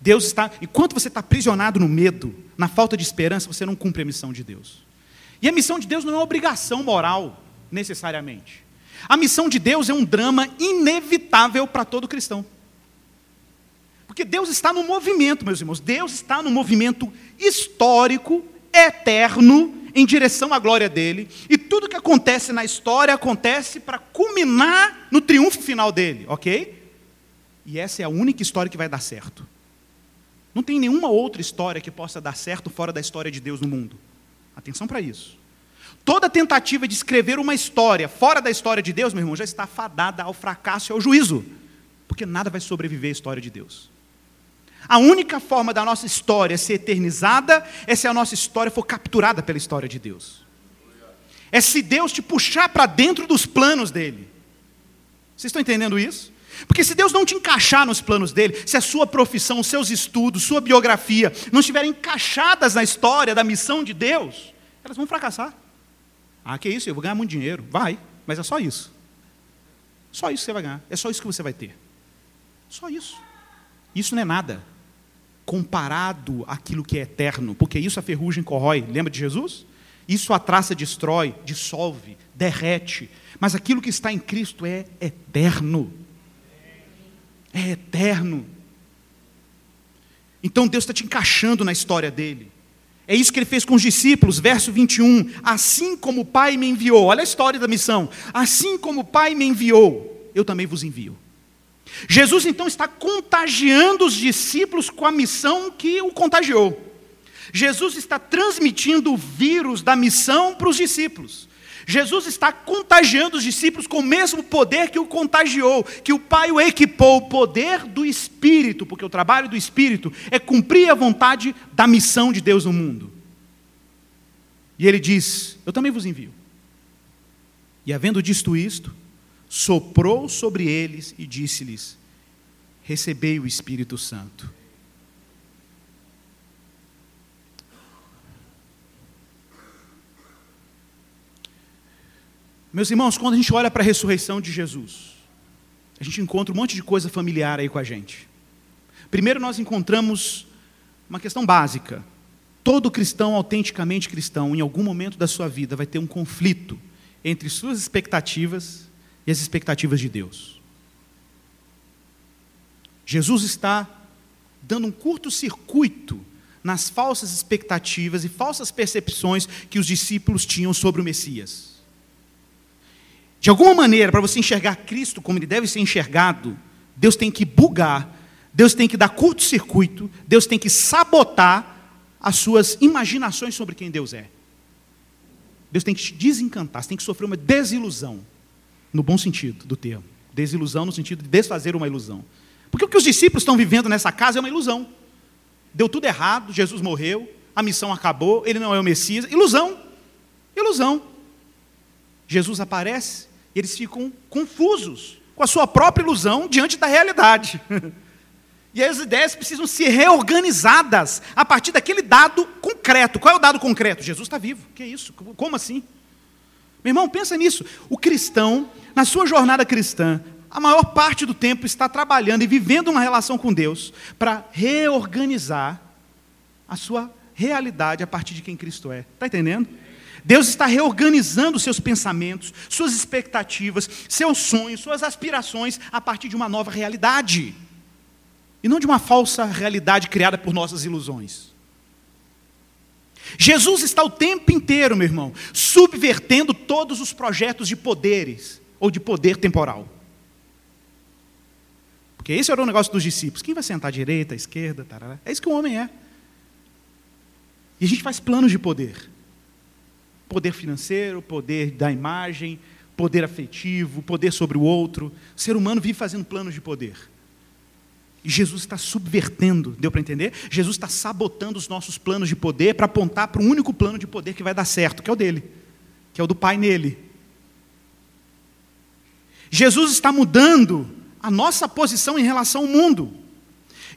Deus está, enquanto você está aprisionado no medo, na falta de esperança, você não cumpre a missão de Deus. E a missão de Deus não é uma obrigação moral, necessariamente. A missão de Deus é um drama inevitável para todo cristão. Porque Deus está no movimento, meus irmãos. Deus está no movimento histórico, eterno, em direção à glória dele. E tudo que acontece na história acontece para culminar no triunfo final dele, ok? E essa é a única história que vai dar certo. Não tem nenhuma outra história que possa dar certo fora da história de Deus no mundo. Atenção para isso. Toda tentativa de escrever uma história fora da história de Deus, meu irmão, já está fadada ao fracasso e ao juízo. Porque nada vai sobreviver à história de Deus. A única forma da nossa história ser eternizada é se a nossa história for capturada pela história de Deus. É se Deus te puxar para dentro dos planos dele. Vocês estão entendendo isso? Porque se Deus não te encaixar nos planos dele, se a sua profissão, os seus estudos, sua biografia não estiverem encaixadas na história da missão de Deus, elas vão fracassar. Ah, que isso? Eu vou ganhar muito dinheiro. Vai, mas é só isso. Só isso que você vai ganhar. É só isso que você vai ter. Só isso. Isso não é nada comparado àquilo que é eterno, porque isso a ferrugem corrói. Lembra de Jesus? Isso a traça destrói, dissolve, derrete. Mas aquilo que está em Cristo é eterno. É eterno. Então Deus está te encaixando na história dele. É isso que ele fez com os discípulos, verso 21. Assim como o Pai me enviou, olha a história da missão. Assim como o Pai me enviou, eu também vos envio. Jesus então está contagiando os discípulos com a missão que o contagiou. Jesus está transmitindo o vírus da missão para os discípulos. Jesus está contagiando os discípulos com o mesmo poder que o contagiou, que o Pai o equipou, o poder do Espírito, porque o trabalho do Espírito é cumprir a vontade da missão de Deus no mundo. E ele diz: Eu também vos envio. E havendo dito isto, soprou sobre eles e disse-lhes: Recebei o Espírito Santo. Meus irmãos, quando a gente olha para a ressurreição de Jesus, a gente encontra um monte de coisa familiar aí com a gente. Primeiro, nós encontramos uma questão básica. Todo cristão, autenticamente cristão, em algum momento da sua vida, vai ter um conflito entre suas expectativas e as expectativas de Deus. Jesus está dando um curto-circuito nas falsas expectativas e falsas percepções que os discípulos tinham sobre o Messias. De alguma maneira, para você enxergar Cristo como ele deve ser enxergado, Deus tem que bugar, Deus tem que dar curto-circuito, Deus tem que sabotar as suas imaginações sobre quem Deus é. Deus tem que te desencantar, você tem que sofrer uma desilusão, no bom sentido do termo. Desilusão no sentido de desfazer uma ilusão. Porque o que os discípulos estão vivendo nessa casa é uma ilusão. Deu tudo errado, Jesus morreu, a missão acabou, ele não é o Messias. Ilusão. Ilusão. Jesus aparece e eles ficam confusos com a sua própria ilusão diante da realidade. E as ideias precisam ser reorganizadas a partir daquele dado concreto. Qual é o dado concreto? Jesus está vivo. Que é isso? Como assim? Meu irmão, pensa nisso. O cristão, na sua jornada cristã, a maior parte do tempo está trabalhando e vivendo uma relação com Deus para reorganizar a sua realidade a partir de quem Cristo é. Está entendendo? Deus está reorganizando seus pensamentos, suas expectativas, seus sonhos, suas aspirações a partir de uma nova realidade. E não de uma falsa realidade criada por nossas ilusões. Jesus está o tempo inteiro, meu irmão, subvertendo todos os projetos de poderes ou de poder temporal. Porque esse era o negócio dos discípulos. Quem vai sentar à direita, à esquerda? Tarará. É isso que o homem é. E a gente faz planos de poder: poder financeiro, poder da imagem, poder afetivo, poder sobre o outro. O ser humano vive fazendo planos de poder. Jesus está subvertendo, deu para entender? Jesus está sabotando os nossos planos de poder para apontar para um único plano de poder que vai dar certo, que é o dele, que é o do Pai nele. Jesus está mudando a nossa posição em relação ao mundo.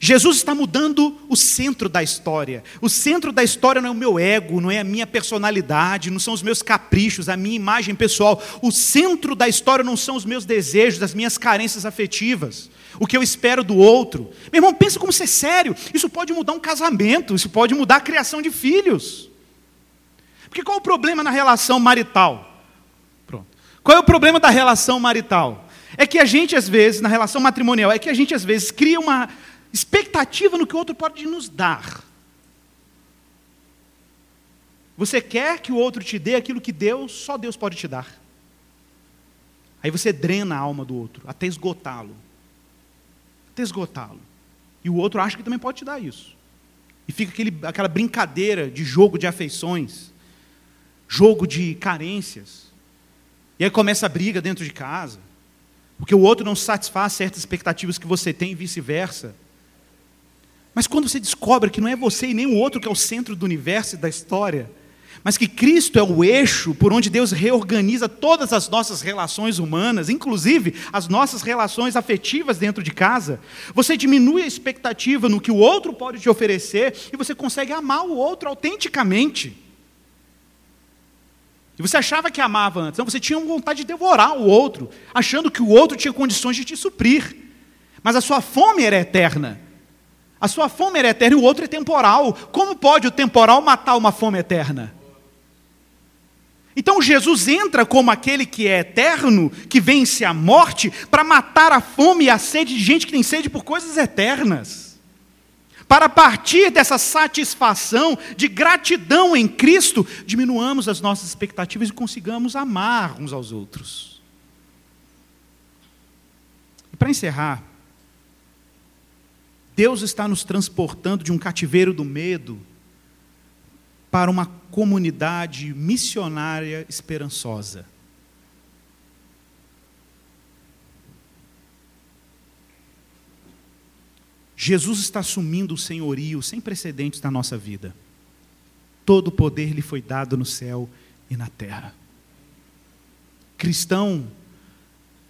Jesus está mudando o centro da história. O centro da história não é o meu ego, não é a minha personalidade, não são os meus caprichos, a minha imagem pessoal. O centro da história não são os meus desejos, as minhas carências afetivas, o que eu espero do outro. Meu irmão, pensa como isso é sério. Isso pode mudar um casamento, isso pode mudar a criação de filhos. Porque qual é o problema na relação marital? Pronto. Qual é o problema da relação marital? É que a gente, às vezes, na relação matrimonial, é que a gente, às vezes, cria uma expectativa no que o outro pode nos dar. Você quer que o outro te dê aquilo que Deus, só Deus pode te dar. Aí você drena a alma do outro, até esgotá-lo. Até esgotá-lo. E o outro acha que também pode te dar isso. E fica aquele, aquela brincadeira de jogo de afeições, jogo de carências. E aí começa a briga dentro de casa. Porque o outro não satisfaz certas expectativas que você tem e vice-versa. Mas quando você descobre que não é você e nem o outro que é o centro do universo e da história, mas que Cristo é o eixo por onde Deus reorganiza todas as nossas relações humanas, inclusive as nossas relações afetivas dentro de casa, você diminui a expectativa no que o outro pode te oferecer e você consegue amar o outro autenticamente. E você achava que amava antes, então você tinha vontade de devorar o outro, achando que o outro tinha condições de te suprir. Mas a sua fome era eterna. A sua fome era eterna e o outro é temporal. Como pode o temporal matar uma fome eterna? Então Jesus entra como aquele que é eterno, que vence a morte, para matar a fome e a sede de gente que tem sede por coisas eternas para partir dessa satisfação de gratidão em Cristo, diminuamos as nossas expectativas e consigamos amar uns aos outros. E para encerrar, Deus está nos transportando de um cativeiro do medo para uma comunidade missionária esperançosa. Jesus está assumindo o senhorio sem precedentes na nossa vida. Todo o poder lhe foi dado no céu e na terra. Cristão,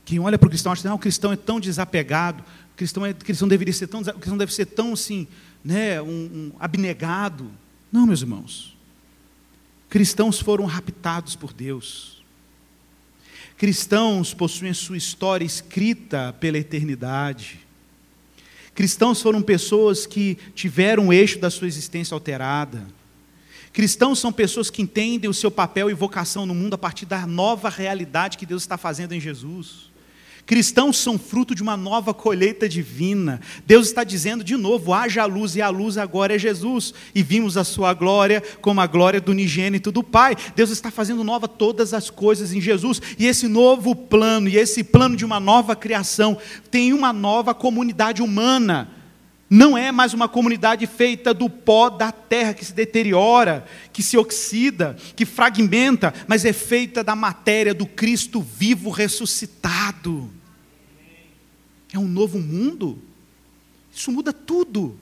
quem olha para o cristão acha que o cristão é tão desapegado, o cristão, é, cristão deveria ser tão, cristão deve ser tão assim, né, um, um abnegado. Não, meus irmãos. Cristãos foram raptados por Deus. Cristãos possuem sua história escrita pela eternidade. Cristãos foram pessoas que tiveram o eixo da sua existência alterada. Cristãos são pessoas que entendem o seu papel e vocação no mundo a partir da nova realidade que Deus está fazendo em Jesus. Cristãos são fruto de uma nova colheita divina. Deus está dizendo de novo: haja luz, e a luz agora é Jesus. E vimos a sua glória como a glória do unigênito do Pai. Deus está fazendo nova todas as coisas em Jesus. E esse novo plano, e esse plano de uma nova criação, tem uma nova comunidade humana. Não é mais uma comunidade feita do pó da terra que se deteriora, que se oxida, que fragmenta, mas é feita da matéria do Cristo vivo ressuscitado. É um novo mundo. Isso muda tudo.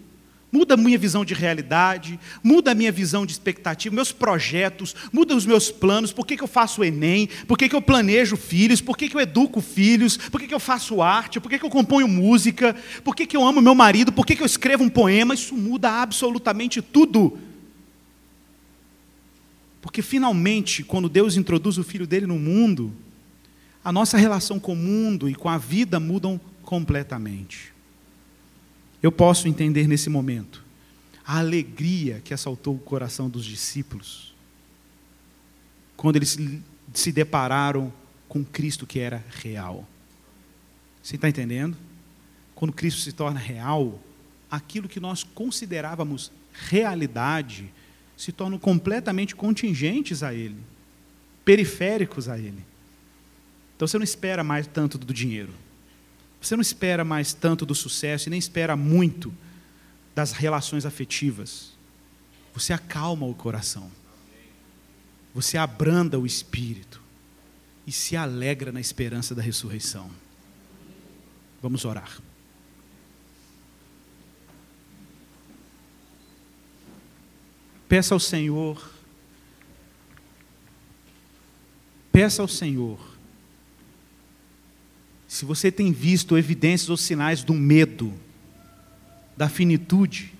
Muda a minha visão de realidade, muda a minha visão de expectativa, meus projetos, muda os meus planos, por que, que eu faço o Enem, por que, que eu planejo filhos, por que, que eu educo filhos, por que, que eu faço arte, por que, que eu componho música, por que, que eu amo meu marido, por que, que eu escrevo um poema, isso muda absolutamente tudo. Porque finalmente, quando Deus introduz o filho dele no mundo, a nossa relação com o mundo e com a vida mudam completamente. Eu posso entender nesse momento a alegria que assaltou o coração dos discípulos quando eles se depararam com Cristo que era real. Você está entendendo? Quando Cristo se torna real, aquilo que nós considerávamos realidade se tornam completamente contingentes a Ele, periféricos a Ele. Então você não espera mais tanto do dinheiro. Você não espera mais tanto do sucesso e nem espera muito das relações afetivas. Você acalma o coração. Você abranda o espírito e se alegra na esperança da ressurreição. Vamos orar. Peça ao Senhor, peça ao Senhor se você tem visto evidências ou sinais do medo, da finitude,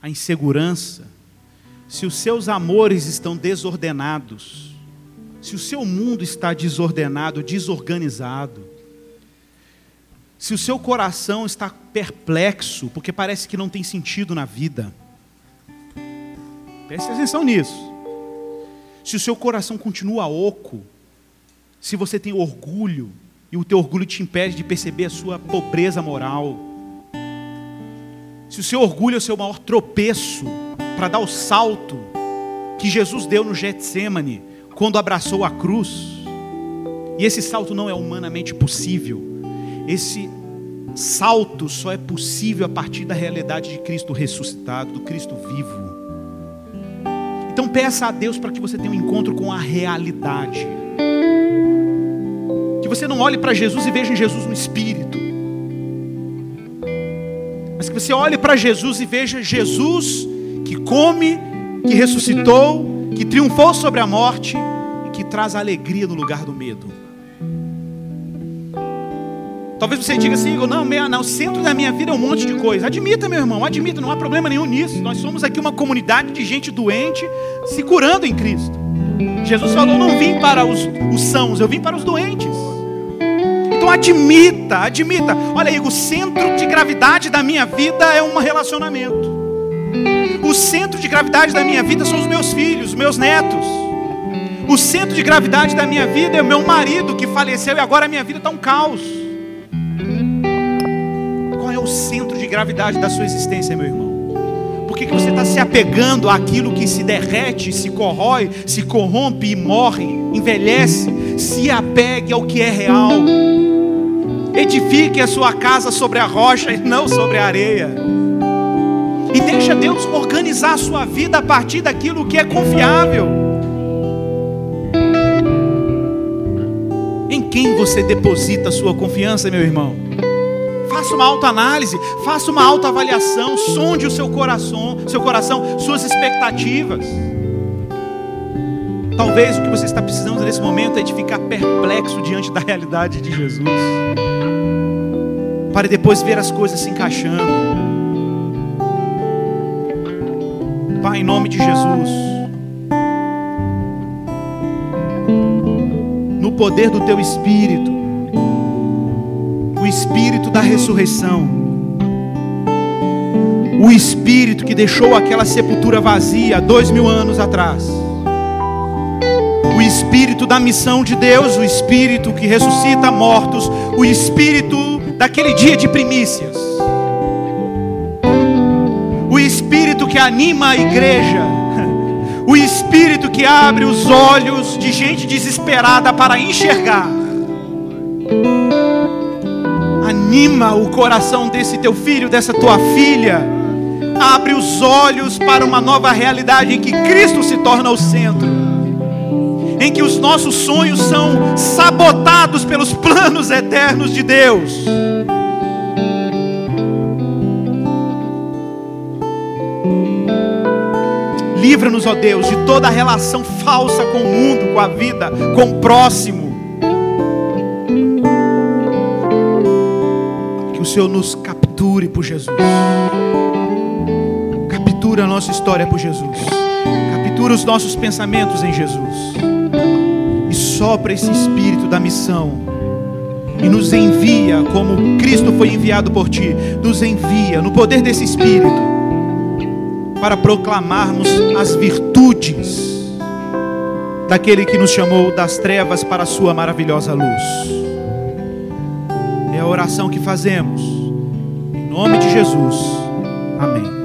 a insegurança, se os seus amores estão desordenados, se o seu mundo está desordenado, desorganizado, se o seu coração está perplexo, porque parece que não tem sentido na vida, preste atenção nisso. Se o seu coração continua oco, se você tem orgulho, e o teu orgulho te impede de perceber a sua pobreza moral, se o seu orgulho é o seu maior tropeço para dar o salto que Jesus deu no Getsemane, quando abraçou a cruz, e esse salto não é humanamente possível, esse salto só é possível a partir da realidade de Cristo ressuscitado, do Cristo vivo. Então peça a Deus para que você tenha um encontro com a realidade você não olhe para Jesus e veja em Jesus um espírito. Mas que você olhe para Jesus e veja Jesus que come, que ressuscitou, que triunfou sobre a morte e que traz alegria no lugar do medo. Talvez você diga assim, não, meu, não, o centro da minha vida é um monte de coisa. Admita, meu irmão, admita, não há problema nenhum nisso. Nós somos aqui uma comunidade de gente doente se curando em Cristo. Jesus falou: não vim para os, os sãos, eu vim para os doentes. Então admita, admita. Olha aí, o centro de gravidade da minha vida é um relacionamento. O centro de gravidade da minha vida são os meus filhos, os meus netos. O centro de gravidade da minha vida é o meu marido que faleceu e agora a minha vida está um caos. Qual é o centro de gravidade da sua existência, meu irmão? Por que, que você está se apegando àquilo que se derrete, se corrói, se corrompe e morre, envelhece? Se apegue ao que é real. Edifique a sua casa sobre a rocha e não sobre a areia. E deixa Deus organizar a sua vida a partir daquilo que é confiável. Em quem você deposita a sua confiança, meu irmão? Faça uma autoanálise, faça uma autoavaliação, sonde o seu coração, seu coração, suas expectativas. Talvez o que você está precisando nesse momento é de ficar perplexo diante da realidade de Jesus para depois ver as coisas se encaixando. Pai, em nome de Jesus, no poder do teu espírito, o espírito da ressurreição, o espírito que deixou aquela sepultura vazia dois mil anos atrás, o espírito da missão de Deus, o espírito que ressuscita mortos, o espírito daquele dia de primícias, o espírito que anima a igreja, o espírito que abre os olhos de gente desesperada para enxergar. Anima o coração desse teu filho, dessa tua filha. Abre os olhos para uma nova realidade em que Cristo se torna o centro. Em que os nossos sonhos são sabotados pelos planos eternos de Deus. Livra-nos, ó Deus, de toda relação falsa com o mundo, com a vida, com o próximo. Que o Senhor nos capture por Jesus. Captura a nossa história por Jesus. Captura os nossos pensamentos em Jesus. Sopra esse espírito da missão. E nos envia como Cristo foi enviado por ti. Nos envia no poder desse espírito para proclamarmos as virtudes daquele que nos chamou das trevas para a sua maravilhosa luz. É a oração que fazemos. Em nome de Jesus. Amém.